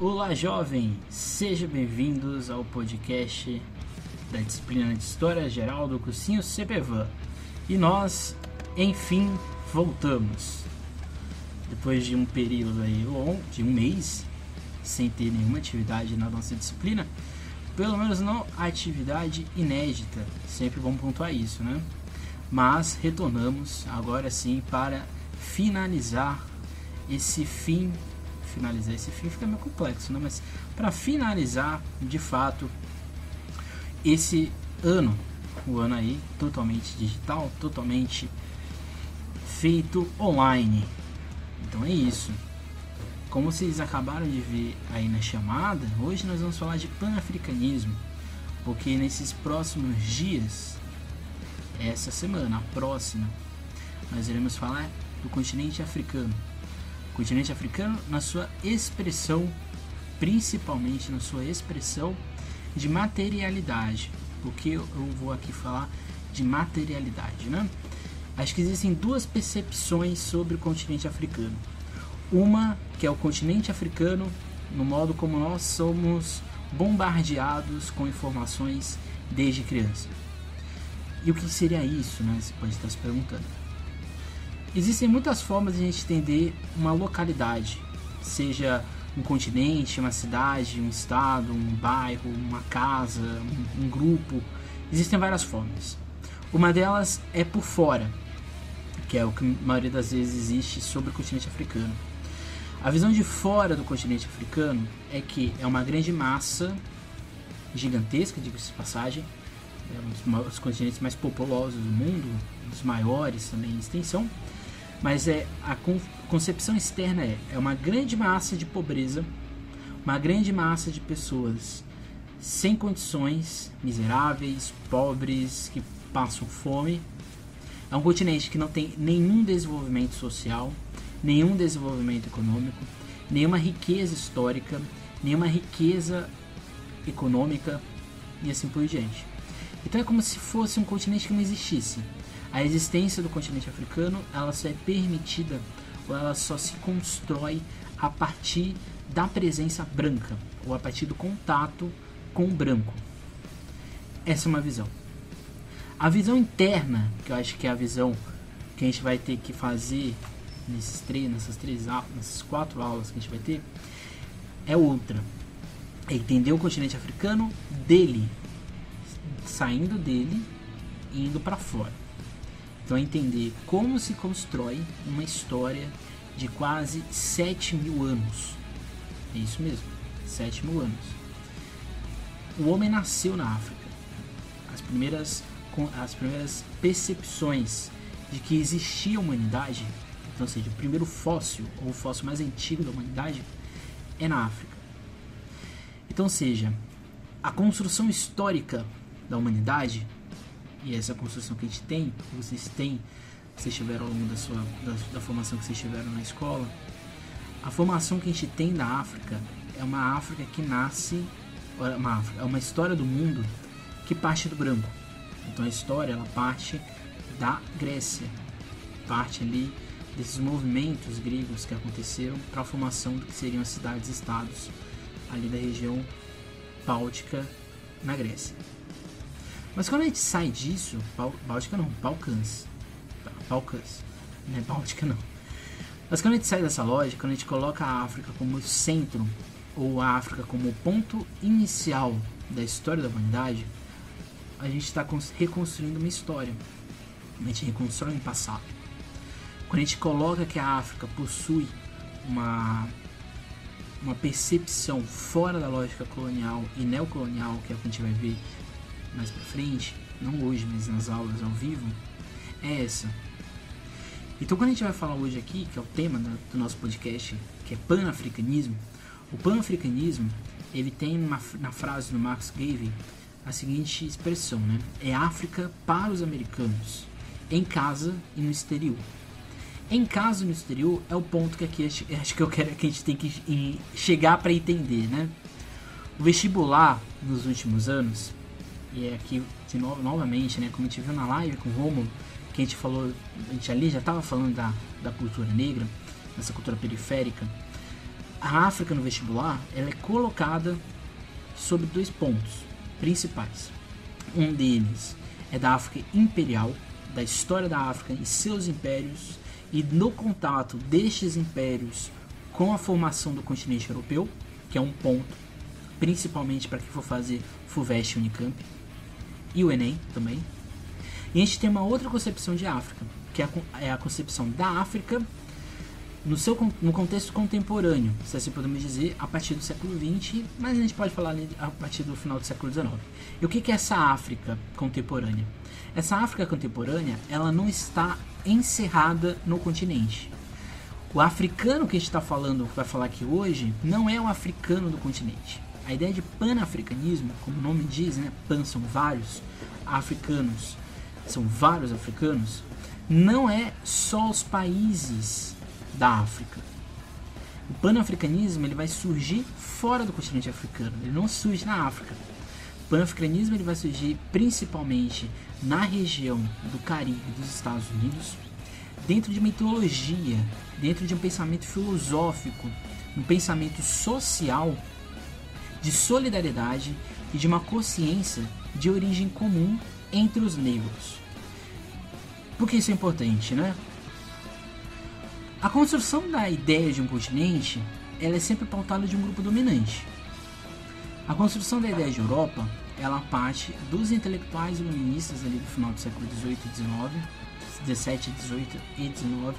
Olá, jovem! Sejam bem-vindos ao podcast da disciplina de História Geral do cursinho CPVAN. E nós, enfim, voltamos. Depois de um período aí longo, de um mês, sem ter nenhuma atividade na nossa disciplina, pelo menos não atividade inédita, sempre vamos pontuar isso, né? Mas retornamos agora sim para finalizar esse fim finalizar esse fim fica meio complexo, né? Mas para finalizar, de fato, esse ano, o ano aí totalmente digital, totalmente feito online. Então é isso. Como vocês acabaram de ver aí na chamada, hoje nós vamos falar de panafricanismo, porque nesses próximos dias, essa semana, a próxima, nós iremos falar do continente africano continente africano na sua expressão, principalmente na sua expressão de materialidade, porque eu vou aqui falar de materialidade, né? Acho que existem duas percepções sobre o continente africano. Uma que é o continente africano no modo como nós somos bombardeados com informações desde criança. E o que seria isso, né? Você pode estar se perguntando. Existem muitas formas de a gente entender uma localidade, seja um continente, uma cidade, um estado, um bairro, uma casa, um, um grupo. Existem várias formas. Uma delas é por fora, que é o que a maioria das vezes existe sobre o continente africano. A visão de fora do continente africano é que é uma grande massa gigantesca, diga-se de passagem, é um dos continentes mais populosos do mundo, um dos maiores também em extensão, mas é a concepção externa é, é uma grande massa de pobreza, uma grande massa de pessoas sem condições, miseráveis, pobres, que passam fome. É um continente que não tem nenhum desenvolvimento social, nenhum desenvolvimento econômico, nenhuma riqueza histórica, nenhuma riqueza econômica e assim por diante. Então é como se fosse um continente que não existisse. A existência do continente africano ela só é permitida ou ela só se constrói a partir da presença branca ou a partir do contato com o branco. Essa é uma visão. A visão interna, que eu acho que é a visão que a gente vai ter que fazer nesses três, nessas três nessas quatro aulas que a gente vai ter, é outra. É entender o continente africano dele, saindo dele e indo para fora. Então, é entender como se constrói uma história de quase 7 mil anos. É isso mesmo, 7 mil anos. O homem nasceu na África. As primeiras, as primeiras percepções de que existia humanidade, então, ou seja, o primeiro fóssil, ou o fóssil mais antigo da humanidade, é na África. Então, seja, a construção histórica da humanidade e essa construção que a gente tem, que vocês têm, vocês tiveram ao longo da, sua, da, da formação que vocês tiveram na escola, a formação que a gente tem da África é uma África que nasce, é uma, África, é uma história do mundo que parte do branco. Então a história ela parte da Grécia, parte ali desses movimentos gregos que aconteceram para a formação do que seriam as cidades-estados ali da região báltica na Grécia. Mas quando a gente sai disso, Báltica não, Balcãs. Balcãs. Não é Báltica não. Mas quando a gente sai dessa lógica, quando a gente coloca a África como centro, ou a África como ponto inicial da história da humanidade, a gente está reconstruindo uma história. A gente reconstrói um passado. Quando a gente coloca que a África possui uma, uma percepção fora da lógica colonial e neocolonial, que é o que a gente vai ver mais pra frente, não hoje, mas nas aulas ao vivo, é essa. Então, quando a gente vai falar hoje aqui, que é o tema do nosso podcast, que é panafricanismo, o panafricanismo ele tem uma, na frase do Max Gavin a seguinte expressão, né? É África para os americanos, em casa e no exterior. Em casa e no exterior é o ponto que aqui acho que eu quero que a gente tem que chegar para entender, né? O vestibular nos últimos anos e é aqui de novo, novamente, né, como a gente viu na live com o Romulo, que a gente falou, a gente ali já estava falando da, da cultura negra, dessa cultura periférica. a África no vestibular ela é colocada sobre dois pontos principais. Um deles é da África imperial, da história da África e seus impérios, e no contato destes impérios com a formação do continente europeu, que é um ponto, principalmente para quem for fazer FUVEST Unicamp, e o Enem também. E a gente tem uma outra concepção de África, que é a é concepção da África no, seu, no contexto contemporâneo, se assim podemos dizer, a partir do século XX, mas a gente pode falar a partir do final do século XIX. E o que é essa África contemporânea? Essa África contemporânea, ela não está encerrada no continente. O africano que a gente está falando, vai falar aqui hoje, não é o africano do continente. A ideia de panafricanismo, como o nome diz, né, pan são vários africanos, são vários africanos, não é só os países da África. O panafricanismo ele vai surgir fora do continente africano, ele não surge na África. O panafricanismo ele vai surgir principalmente na região do Caribe dos Estados Unidos, dentro de uma ideologia, dentro de um pensamento filosófico, um pensamento social de solidariedade e de uma consciência de origem comum entre os negros. Por que isso é importante, né? A construção da ideia de um continente ela é sempre pautada de um grupo dominante. A construção da ideia de Europa ela parte dos intelectuais iluministas ali do final do século XVIII e XIX, 17, 18 e 19,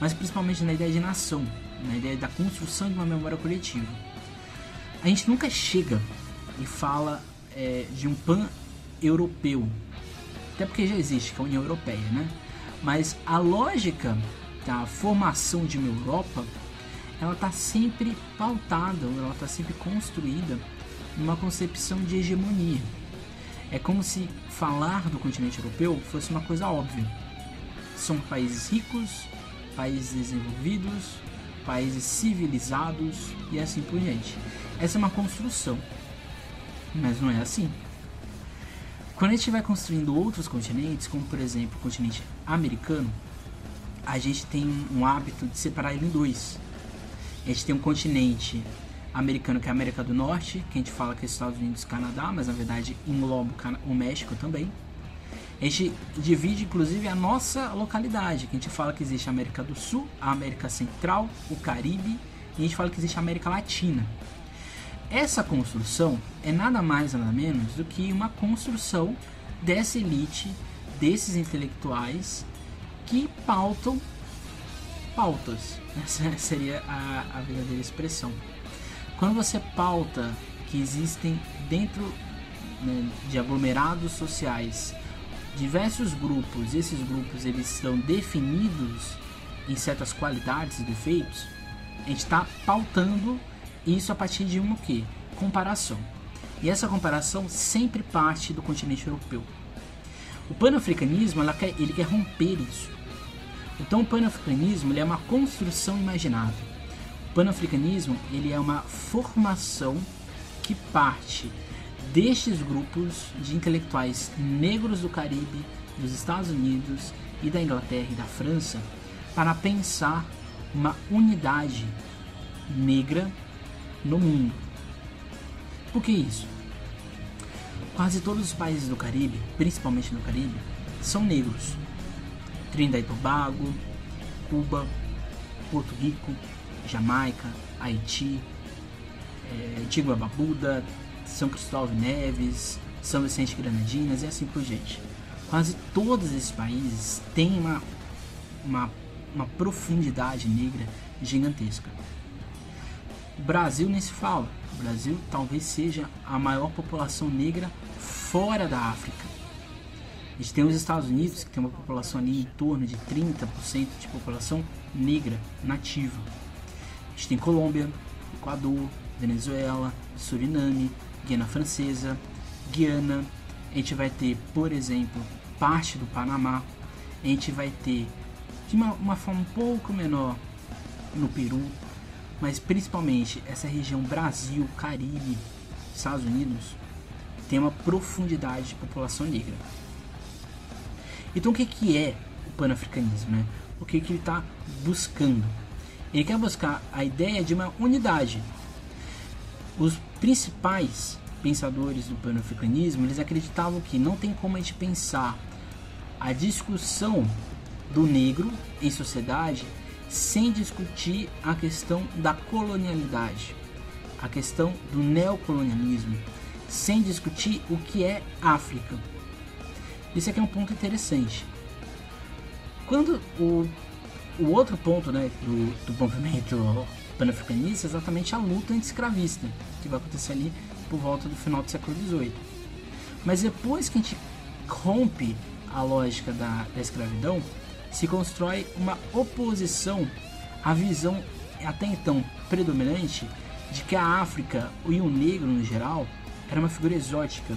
mas principalmente na ideia de nação, na ideia da construção de uma memória coletiva. A gente nunca chega e fala é, de um pan-europeu, até porque já existe, que é a União Europeia, né? Mas a lógica a formação de uma Europa, ela está sempre pautada, ela está sempre construída numa concepção de hegemonia. É como se falar do continente europeu fosse uma coisa óbvia. São países ricos, países desenvolvidos, países civilizados e assim por diante. Essa é uma construção, mas não é assim. Quando a gente vai construindo outros continentes, como por exemplo o continente americano, a gente tem um hábito de separar ele em dois. A gente tem um continente americano que é a América do Norte, que a gente fala que é Estados Unidos e Canadá, mas na verdade engloba o México também. A gente divide inclusive a nossa localidade, que a gente fala que existe a América do Sul, a América Central, o Caribe, e a gente fala que existe a América Latina. Essa construção é nada mais nada menos do que uma construção dessa elite, desses intelectuais que pautam pautas. Essa seria a, a verdadeira expressão. Quando você pauta que existem dentro né, de aglomerados sociais diversos grupos, esses grupos eles estão definidos em certas qualidades e defeitos, a gente está pautando isso a partir de uma que? Comparação. E essa comparação sempre parte do continente europeu. O panafricanismo quer, ele quer romper isso. Então o panafricanismo é uma construção imaginada. O panafricanismo ele é uma formação que parte destes grupos de intelectuais negros do Caribe, dos Estados Unidos e da Inglaterra e da França para pensar uma unidade negra no mundo. Por que isso? Quase todos os países do Caribe, principalmente no Caribe, são negros. Trinidad e Tobago, Cuba, Porto Rico, Jamaica, Haiti, é, Antigua Babuda, São Cristóvão Neves, São Vicente Granadinas e assim por diante. Quase todos esses países têm uma, uma, uma profundidade negra gigantesca. Brasil nem se fala. O Brasil talvez seja a maior população negra fora da África. A gente tem os Estados Unidos, que tem uma população ali em torno de 30% de população negra nativa. A gente tem Colômbia, Equador, Venezuela, Suriname, Guiana Francesa, Guiana. A gente vai ter, por exemplo, parte do Panamá. A gente vai ter, de uma, uma forma um pouco menor, no Peru, mas principalmente essa região Brasil, Caribe, Estados Unidos, tem uma profundidade de população negra. Então o que, que é o panafricanismo? Né? O que, que ele está buscando? Ele quer buscar a ideia de uma unidade. Os principais pensadores do panafricanismo, eles acreditavam que não tem como a gente pensar a discussão do negro em sociedade sem discutir a questão da colonialidade, a questão do neocolonialismo, sem discutir o que é África. Isso aqui é um ponto interessante. Quando o, o outro ponto né, do, do movimento panafricanista é exatamente a luta anti-escravista, que vai acontecer ali por volta do final do século XVIII. Mas depois que a gente rompe a lógica da, da escravidão, se constrói uma oposição à visão até então predominante de que a África e o negro no geral era uma figura exótica,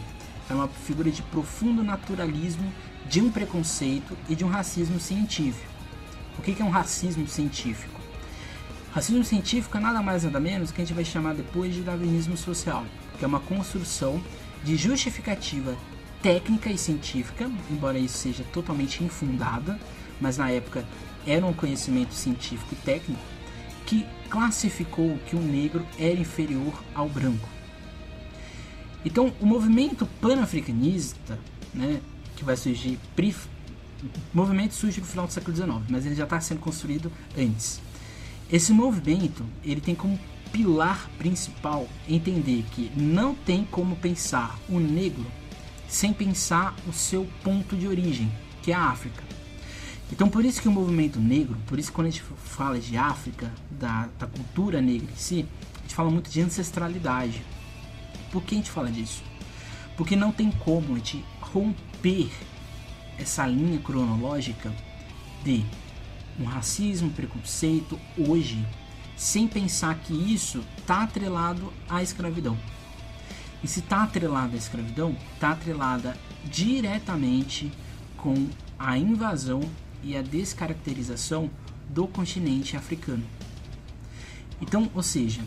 era uma figura de profundo naturalismo, de um preconceito e de um racismo científico. O que é um racismo científico? Racismo científico é nada mais nada menos que a gente vai chamar depois de darwinismo social, que é uma construção de justificativa técnica e científica, embora isso seja totalmente infundada, mas na época era um conhecimento científico e técnico, que classificou que o negro era inferior ao branco. Então, o movimento panafricanista, né, que vai surgir, o movimento surge no final do século XIX, mas ele já está sendo construído antes. Esse movimento ele tem como pilar principal entender que não tem como pensar o negro sem pensar o seu ponto de origem, que é a África. Então por isso que o movimento negro, por isso que quando a gente fala de África, da, da cultura negra em si, a gente fala muito de ancestralidade. Por que a gente fala disso? Porque não tem como a gente romper essa linha cronológica de um racismo, preconceito hoje, sem pensar que isso está atrelado à escravidão. E se está atrelado à escravidão, está atrelada diretamente com a invasão e a descaracterização do continente africano. Então, ou seja,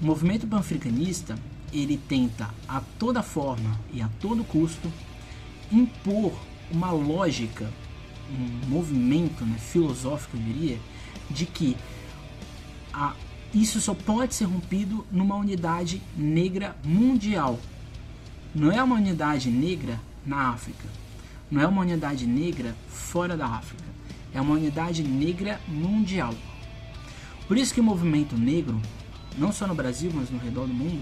o movimento panafricanista ele tenta a toda forma e a todo custo impor uma lógica, um movimento né, filosófico, eu diria, de que a, isso só pode ser rompido numa unidade negra mundial. Não é uma unidade negra na África, não é uma unidade negra fora da África, é uma unidade negra mundial. Por isso que o movimento negro, não só no Brasil, mas no redor do mundo,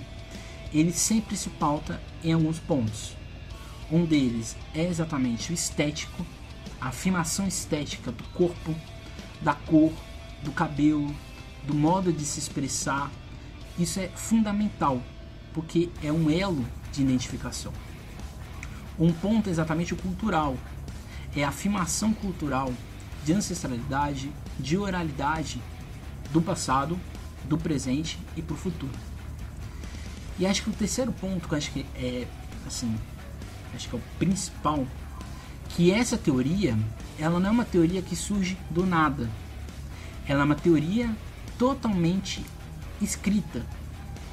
ele sempre se pauta em alguns pontos. Um deles é exatamente o estético, a afirmação estética do corpo, da cor, do cabelo, do modo de se expressar. Isso é fundamental, porque é um elo de identificação. Um ponto é exatamente o cultural. É a afirmação cultural de ancestralidade, de oralidade do passado, do presente e para o futuro. E acho que o terceiro ponto que acho que é assim, acho que é o principal, que essa teoria, ela não é uma teoria que surge do nada. Ela é uma teoria totalmente escrita.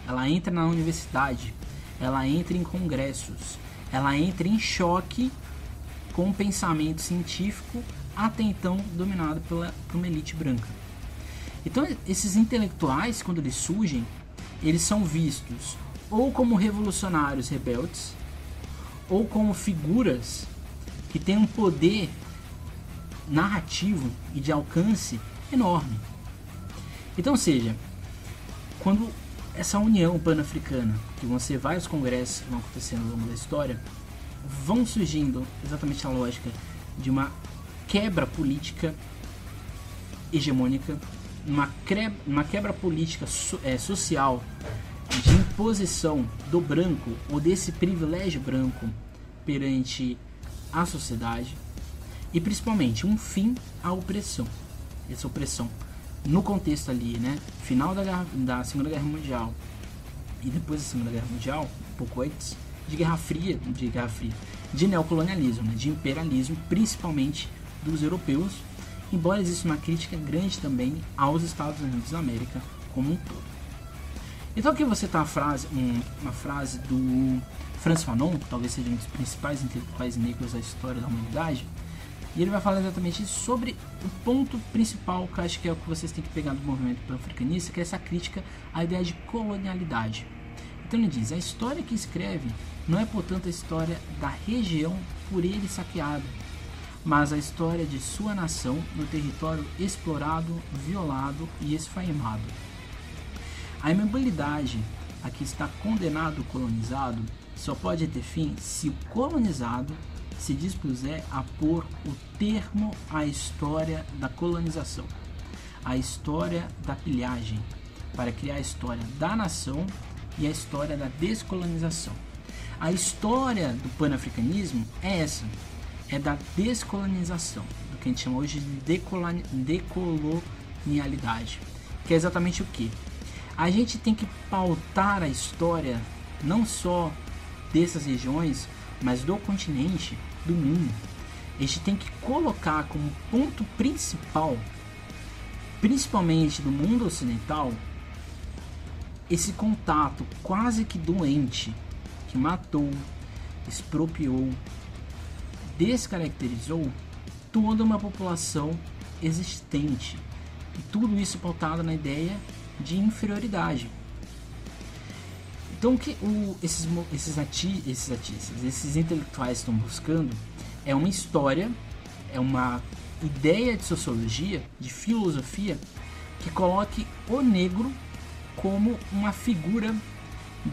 Ela entra na universidade, ela entra em congressos, ela entra em choque com o pensamento científico até então dominado pela, por uma elite branca. Então, esses intelectuais, quando eles surgem, eles são vistos ou como revolucionários rebeldes, ou como figuras que têm um poder narrativo e de alcance enorme. Então, seja, quando essa união pan-africana, que vão ser vários congressos que vão acontecendo ao longo da história, vão surgindo exatamente a lógica de uma quebra política hegemônica, uma, uma quebra política so, é, social de imposição do branco ou desse privilégio branco perante a sociedade e principalmente um fim à opressão. Essa opressão no contexto ali, né, final da, da Segunda Guerra Mundial e depois da Segunda Guerra Mundial, um pouco antes, de Guerra Fria, de Guerra Fria, de neocolonialismo, né, de imperialismo, principalmente dos europeus, embora exista uma crítica grande também aos Estados Unidos da América como um todo. Então aqui você tá uma frase, um, uma frase do Franz Fanon, que talvez seja um dos principais intelectuais negros da história da humanidade, E ele vai falar exatamente sobre o ponto principal que eu acho que é o que vocês têm que pegar do movimento pan-africanista, que é essa crítica à ideia de colonialidade. Então ele diz: a história que escreve não é, portanto, a história da região por ele saqueada, mas a história de sua nação no território explorado, violado e esfaimado. A imobilidade a que está condenado o colonizado só pode ter fim se o colonizado se dispuser a pôr o termo à história da colonização, à história da pilhagem, para criar a história da nação e a história da descolonização. A história do panafricanismo é essa, é da descolonização, do que a gente chama hoje de decolonialidade, que é exatamente o que? A gente tem que pautar a história não só dessas regiões, mas do continente, do mundo. A gente tem que colocar como ponto principal, principalmente do mundo ocidental, esse contato quase que doente que matou, expropriou, descaracterizou toda uma população existente. E tudo isso pautado na ideia de inferioridade. Então, o que o, esses, esses, ati, esses artistas, esses intelectuais estão buscando é uma história, é uma ideia de sociologia, de filosofia, que coloque o negro como uma figura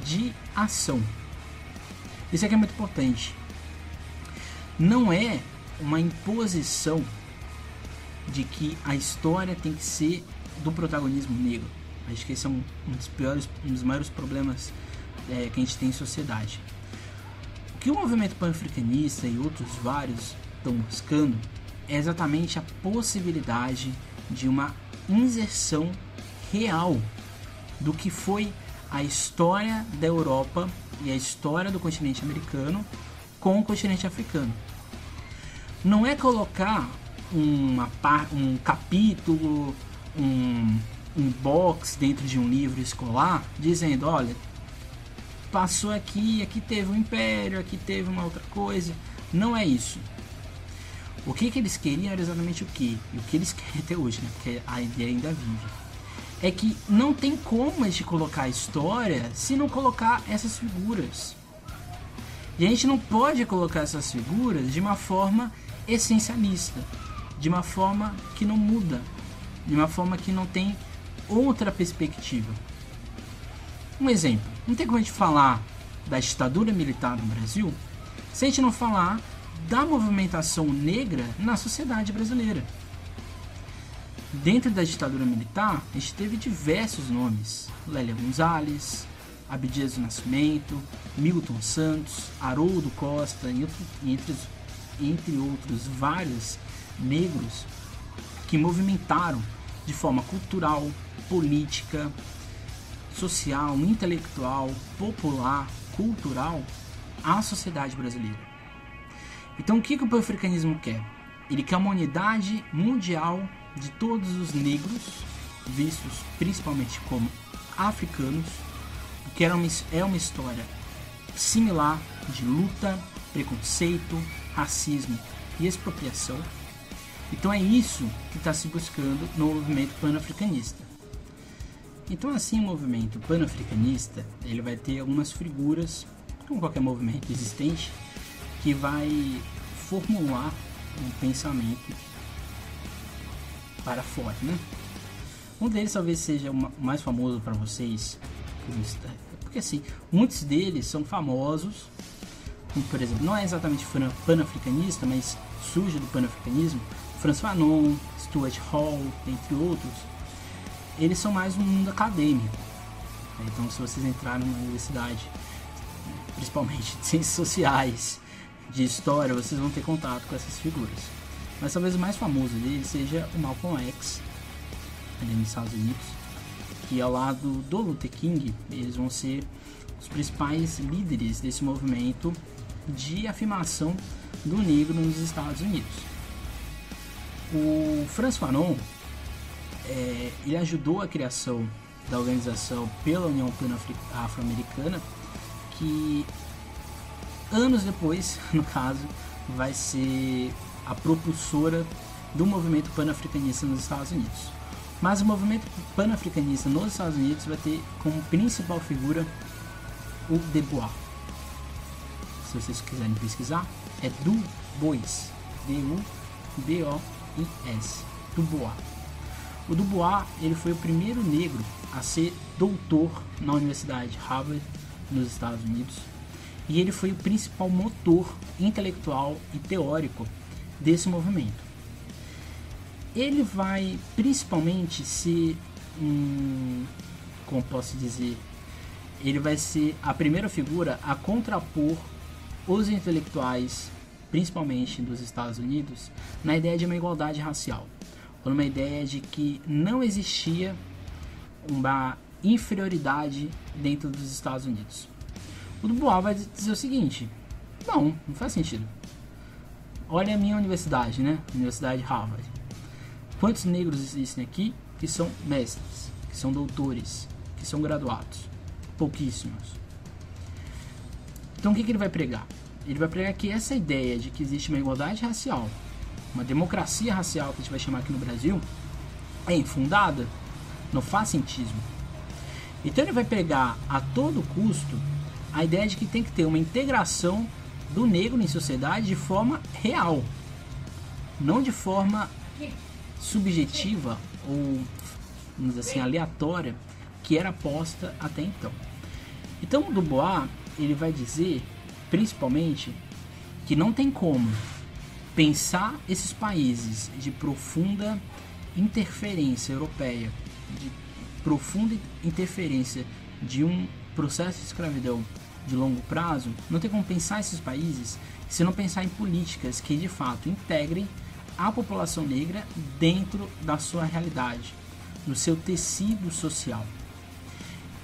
de ação. Isso aqui é muito importante. Não é uma imposição de que a história tem que ser do protagonismo negro. Acho que esse é um, um dos piores, um dos maiores problemas é, que a gente tem em sociedade. O que o movimento pan-africanista e outros vários estão buscando é exatamente a possibilidade de uma inserção real do que foi a história da Europa e a história do continente americano com o continente africano. Não é colocar uma, um capítulo, um, um box dentro de um livro escolar dizendo, olha, passou aqui, aqui teve um império, aqui teve uma outra coisa. Não é isso. O que, que eles queriam era exatamente o que? E o que eles querem até hoje, né? Porque a ideia ainda vive é que não tem como a gente colocar a história se não colocar essas figuras. E a gente não pode colocar essas figuras de uma forma essencialista, de uma forma que não muda, de uma forma que não tem outra perspectiva. Um exemplo: não tem como a gente falar da ditadura militar no Brasil se a gente não falar da movimentação negra na sociedade brasileira. Dentro da ditadura militar, a gente teve diversos nomes: Lélia Gonzalez, Abdias do Nascimento, Milton Santos, Haroldo Costa, entre, entre outros vários negros que movimentaram de forma cultural, política, social, intelectual, popular, cultural a sociedade brasileira. Então, o que, que o pan-africanismo quer? Ele quer uma unidade mundial de todos os negros, vistos principalmente como africanos, que era uma, é uma história similar de luta, preconceito, racismo e expropriação. Então é isso que está se buscando no movimento panafricanista. Então assim o movimento panafricanista ele vai ter algumas figuras, como qualquer movimento existente, que vai formular um pensamento para fora, né? Um deles talvez seja o mais famoso para vocês, porque assim, muitos deles são famosos, como, por exemplo, não é exatamente panafricanista, mas surge do panafricanismo, Franz Fanon, Stuart Hall, entre outros, eles são mais um mundo acadêmico. Então, se vocês entrarem numa universidade, principalmente de ciências sociais, de história, vocês vão ter contato com essas figuras. Mas talvez o mais famoso dele seja o Malcolm X, ali nos Estados Unidos, que ao lado do Luther King, eles vão ser os principais líderes desse movimento de afirmação do negro nos Estados Unidos. O Franz Fanon, é, ele ajudou a criação da organização pela União Pan-Afro-Americana, que anos depois, no caso, vai ser a propulsora do movimento panafricanista nos Estados Unidos. Mas o movimento panafricanista nos Estados Unidos vai ter como principal figura o Du Bois. Se vocês quiserem pesquisar, é Du Bois. D-U-B-O-I-S. Du Bois. O Du Bois ele foi o primeiro negro a ser doutor na Universidade Harvard, nos Estados Unidos, e ele foi o principal motor intelectual e teórico desse movimento. Ele vai principalmente ser um, como posso dizer, ele vai ser a primeira figura a contrapor os intelectuais, principalmente dos Estados Unidos, na ideia de uma igualdade racial, ou numa ideia de que não existia uma inferioridade dentro dos Estados Unidos. O Dubois vai dizer o seguinte: não, não faz sentido. Olha a minha universidade, né? Universidade Harvard. Quantos negros existem aqui que são mestres, que são doutores, que são graduados? Pouquíssimos. Então o que, que ele vai pregar? Ele vai pregar que essa ideia de que existe uma igualdade racial, uma democracia racial que a gente vai chamar aqui no Brasil, é infundada no fascintismo. Então ele vai pegar a todo custo a ideia de que tem que ter uma integração do negro em sociedade de forma real, não de forma subjetiva ou vamos assim aleatória que era posta até então. Então o Dubois ele vai dizer principalmente que não tem como pensar esses países de profunda interferência europeia de profunda interferência de um processo de escravidão de longo prazo, não tem como pensar esses países se não pensar em políticas que de fato integrem a população negra dentro da sua realidade, no seu tecido social.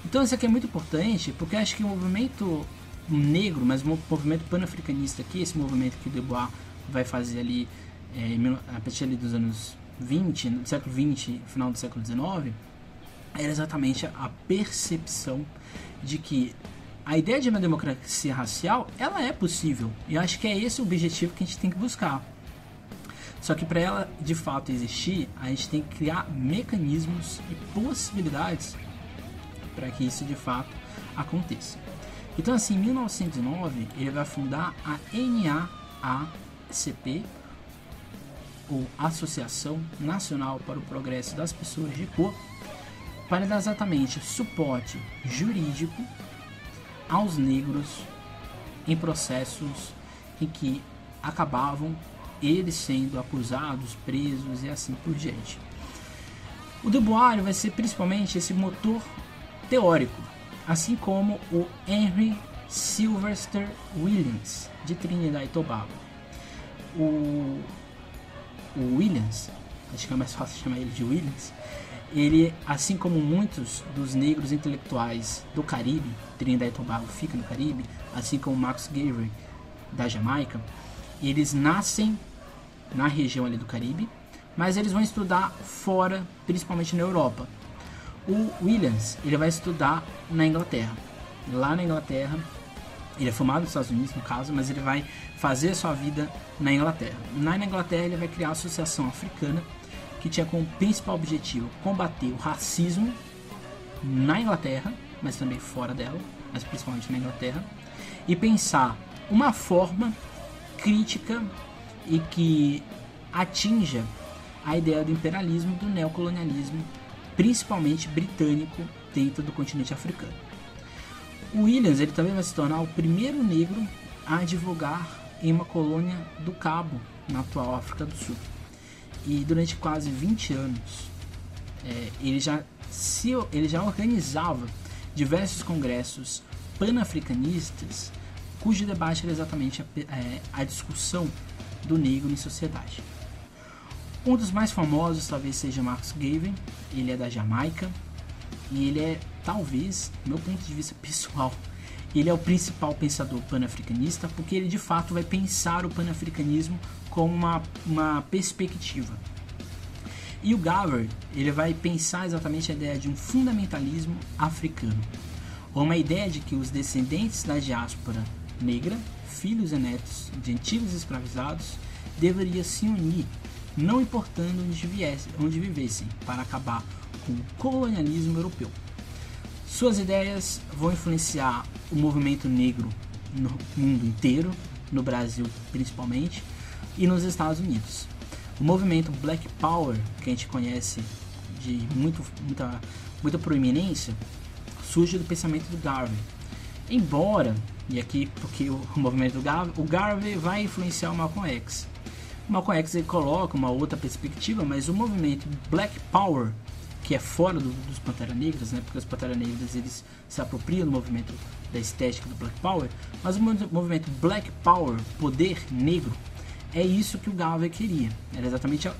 Então isso aqui é muito importante porque acho que o movimento negro, mas o movimento panafricanista aqui, esse movimento que o Dubois vai fazer ali é, a partir ali dos anos 20, no século 20, final do século 19, era exatamente a percepção de que a ideia de uma democracia racial, ela é possível. E acho que é esse o objetivo que a gente tem que buscar. Só que para ela de fato existir, a gente tem que criar mecanismos e possibilidades para que isso de fato aconteça. Então, assim, em 1909, ele vai fundar a NAACP, ou Associação Nacional para o Progresso das Pessoas de Cor, para dar exatamente suporte jurídico aos negros em processos em que acabavam eles sendo acusados, presos e assim por diante. O Dubois vai ser principalmente esse motor teórico, assim como o Henry Sylvester Williams de Trinidad e Tobago. O o Williams, acho que é mais fácil chamar ele de Williams, ele, assim como muitos dos negros intelectuais do Caribe, Trinidad e Tobago fica no Caribe, assim como Max Gaver da Jamaica, eles nascem na região ali do Caribe, mas eles vão estudar fora, principalmente na Europa. O Williams, ele vai estudar na Inglaterra. Lá na Inglaterra, ele é formado nos Estados Unidos, no caso, mas ele vai fazer a sua vida na Inglaterra. Na Inglaterra, ele vai criar a Associação Africana, que tinha como principal objetivo combater o racismo na Inglaterra, mas também fora dela, mas principalmente na Inglaterra, e pensar uma forma crítica e que atinja a ideia do imperialismo, do neocolonialismo, principalmente britânico, dentro do continente africano. O Williams ele também vai se tornar o primeiro negro a advogar em uma colônia do Cabo, na atual África do Sul. E durante quase 20 anos, é, ele, já se, ele já organizava diversos congressos panafricanistas, cujo debate era exatamente a, é, a discussão do negro em sociedade. Um dos mais famosos talvez seja Marcus Garvey, ele é da Jamaica e ele é talvez, do meu ponto de vista pessoal, ele é o principal pensador panafricanista porque ele de fato vai pensar o panafricanismo como uma, uma perspectiva. E o Gaver, ele vai pensar exatamente a ideia de um fundamentalismo africano, ou uma ideia de que os descendentes da diáspora negra, filhos e netos de antigos escravizados, deveria se unir, não importando onde, viesse, onde vivessem, para acabar com o colonialismo europeu. Suas ideias vão influenciar o movimento negro no mundo inteiro, no Brasil principalmente, e nos Estados Unidos. O movimento Black Power, que a gente conhece de muito, muita, muita proeminência, surge do pensamento do Garvey. Embora, e aqui porque o, movimento do Garvey, o Garvey vai influenciar o Malcolm X. O Malcolm X ele coloca uma outra perspectiva, mas o movimento Black Power, que é fora do, dos Pantera Negras, né, porque os Pantera Negras eles se apropriam do movimento da estética do Black Power, mas o movimento Black Power, poder negro, é isso que o Garvey queria. Era exatamente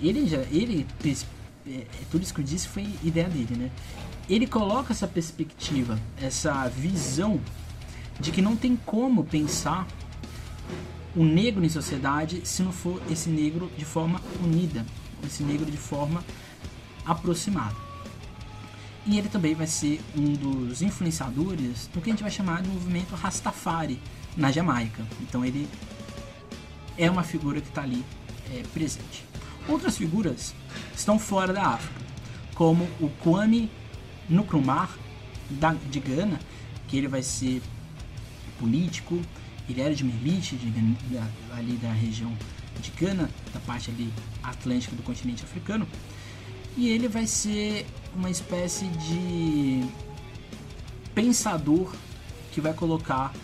ele já ele é, é, tudo isso que eu disse foi ideia dele, né? Ele coloca essa perspectiva, essa visão de que não tem como pensar o negro em sociedade se não for esse negro de forma unida, esse negro de forma aproximada. E ele também vai ser um dos influenciadores do que a gente vai chamar de movimento Rastafari na Jamaica. Então ele é uma figura que está ali é, presente. Outras figuras estão fora da África, como o Kwame Nkrumah da, de Gana, que ele vai ser político, ele era de uma elite de, ali da região de Gana, da parte ali atlântica do continente africano, e ele vai ser uma espécie de pensador que vai colocar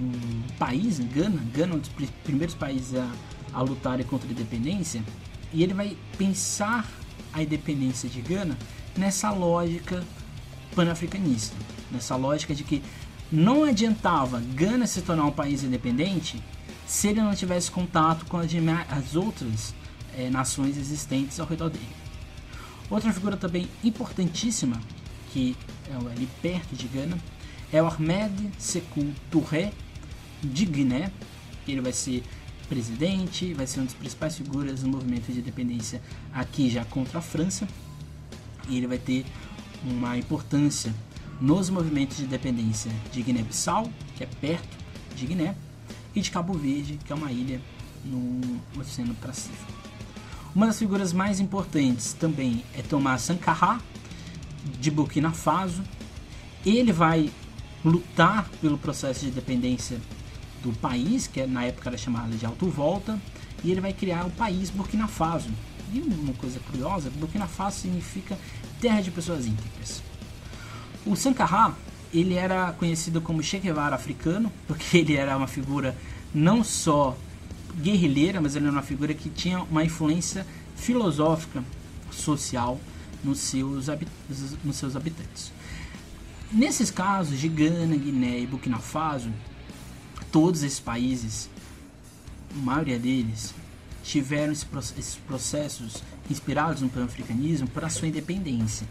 um país, Gana, Gana é um dos primeiros países a, a lutarem contra a independência, e ele vai pensar a independência de Gana nessa lógica panafricanista, nessa lógica de que não adiantava Gana se tornar um país independente se ele não tivesse contato com as, as outras é, nações existentes ao redor dele. Outra figura também importantíssima, que é ali perto de Gana, é o Ahmed Sekou Touré de Guiné. Ele vai ser presidente, vai ser uma das principais figuras do movimento de independência aqui já contra a França. E ele vai ter uma importância nos movimentos de independência de Guiné-Bissau, que é perto de Guiné, e de Cabo Verde, que é uma ilha no Oceano Pacífico. Uma das figuras mais importantes também é Thomas Sankara, de Burkina Faso. Ele vai lutar pelo processo de independência do país, que é, na época era chamado de Alto Volta, e ele vai criar o país Burkina Faso. E uma coisa curiosa, Burkina Faso significa terra de pessoas íntegras. O Sankara, ele era conhecido como Che Guevara africano, porque ele era uma figura não só guerrilheira, mas ele era uma figura que tinha uma influência filosófica, social nos seus, nos seus habitantes. Nesses casos de Gana, Guiné e Burkina Faso, todos esses países, a maioria deles, tiveram esses processos inspirados no pan-africanismo para sua independência.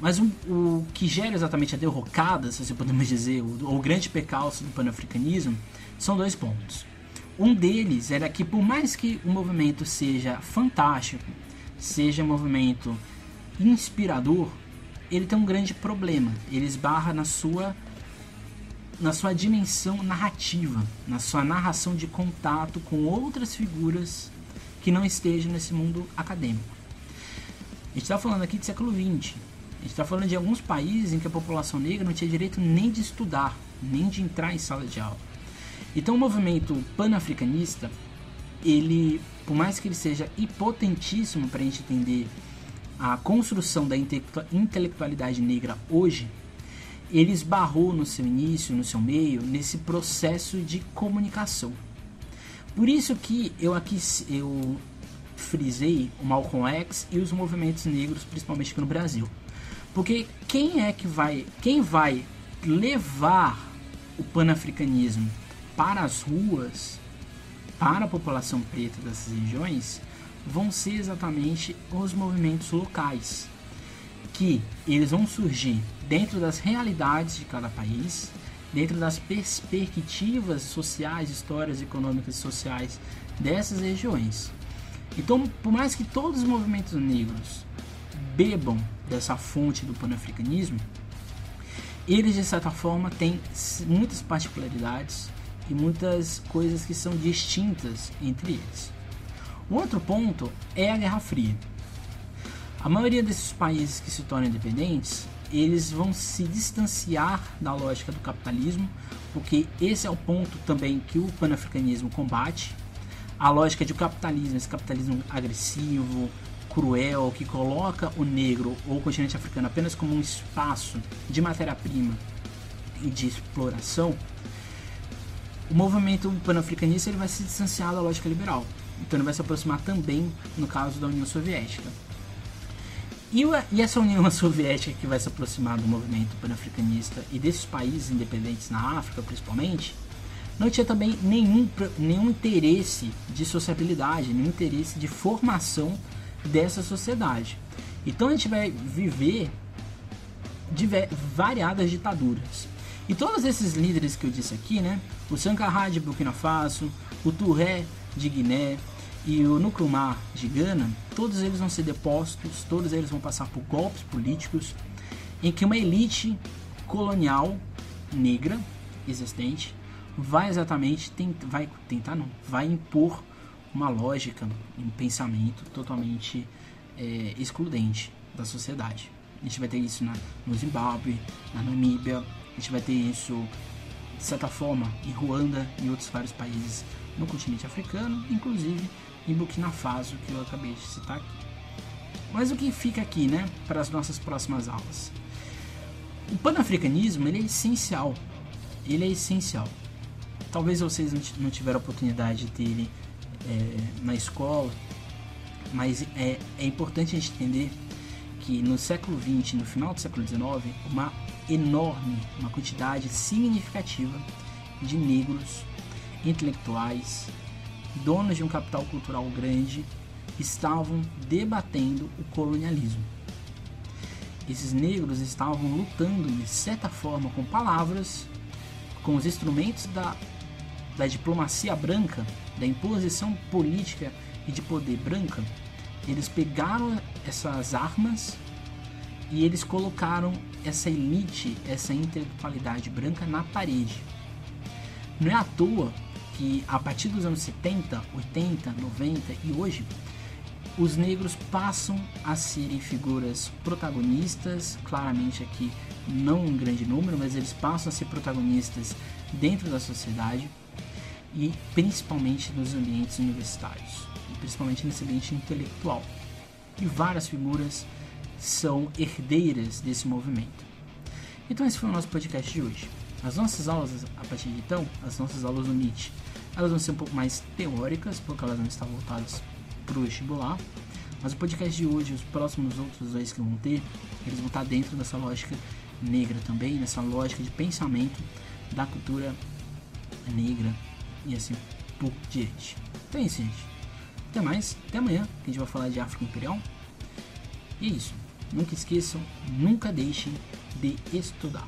Mas o, o, que gera exatamente a derrocada, se podemos dizer, o, o grande pecalço do pan-africanismo, são dois pontos. Um deles era que, por mais que o movimento seja fantástico, seja um movimento inspirador, ele tem um grande problema. Ele esbarra na sua na sua dimensão narrativa, na sua narração de contato com outras figuras que não estejam nesse mundo acadêmico. A gente está falando aqui de século XX. A gente está falando de alguns países em que a população negra não tinha direito nem de estudar, nem de entrar em sala de aula. Então o movimento panafricanista, ele, por mais que ele seja hipotentíssimo para a gente entender a construção da intelectualidade negra hoje, ele esbarrou no seu início, no seu meio, nesse processo de comunicação. Por isso que eu aqui eu frisei o Malcolm X e os movimentos negros, principalmente aqui no Brasil. Porque quem é que vai, quem vai levar o panafricanismo para as ruas, para a população preta dessas regiões, vão ser exatamente os movimentos locais, que eles vão surgir dentro das realidades de cada país, dentro das perspectivas sociais, histórias econômicas e sociais dessas regiões. Então, por mais que todos os movimentos negros bebam dessa fonte do panafricanismo, eles de certa forma têm muitas particularidades e muitas coisas que são distintas entre eles. O outro ponto é a Guerra Fria. A maioria desses países que se tornam independentes, eles vão se distanciar da lógica do capitalismo, porque esse é o ponto também que o panafricanismo combate. A lógica de capitalismo, esse capitalismo agressivo, cruel, que coloca o negro ou o continente africano apenas como um espaço de matéria-prima e de exploração, o movimento panafricanista ele vai se distanciar da lógica liberal. Então ele vai se aproximar também, no caso da União Soviética. E, e essa União Soviética que vai se aproximar do movimento panafricanista e desses países independentes na África, principalmente, não tinha também nenhum, nenhum interesse de sociabilidade, nenhum interesse de formação dessa sociedade. Então a gente vai viver variadas ditaduras. E todos esses líderes que eu disse aqui, né? O Sankara de Burkina Faso, o Touré de Guiné e o Nkrumah de Gana, todos eles vão ser depostos, todos eles vão passar por golpes políticos em que uma elite colonial negra existente vai exatamente tent, vai tentar não, vai impor uma lógica, um pensamento totalmente é, excludente da sociedade. A gente vai ter isso na, no Zimbábue, na Namíbia, a gente vai ter isso, de certa forma, em Ruanda e outros vários países no continente africano, inclusive em Burkina Faso, que eu acabei de citar aqui. Mas o que fica aqui, né, para as nossas próximas aulas? O panafricanismo ele é essencial. Ele é essencial. Talvez vocês não tiveram a oportunidade de ter é, na escola, mas é, é importante a gente entender que no século XX, no final do século XIX, uma enorme, uma quantidade significativa de negros intelectuais, donos de um capital cultural grande, estavam debatendo o colonialismo. Esses negros estavam lutando de certa forma com palavras, com os instrumentos da, da diplomacia branca, da imposição política e de poder branca. Eles pegaram essas armas e eles colocaram essa elite, essa intelectualidade branca na parede. Não é à toa que a partir dos anos 70, 80, 90 e hoje, os negros passam a serem figuras protagonistas, claramente aqui não um grande número, mas eles passam a ser protagonistas dentro da sociedade e principalmente nos ambientes universitários, principalmente nesse ambiente intelectual. E várias figuras são herdeiras desse movimento. Então esse foi o nosso podcast de hoje. As nossas aulas, a partir de então, as nossas aulas no Nietzsche, elas vão ser um pouco mais teóricas, porque elas não estão voltadas para o vestibular. Mas o podcast de hoje, os próximos outros dois que vão ter, eles vão estar dentro dessa lógica negra também, nessa lógica de pensamento da cultura negra e assim por diante. Então é isso, gente. Até mais, até amanhã, que a gente vai falar de África Imperial. E é isso. Nunca esqueçam, nunca deixem de estudar.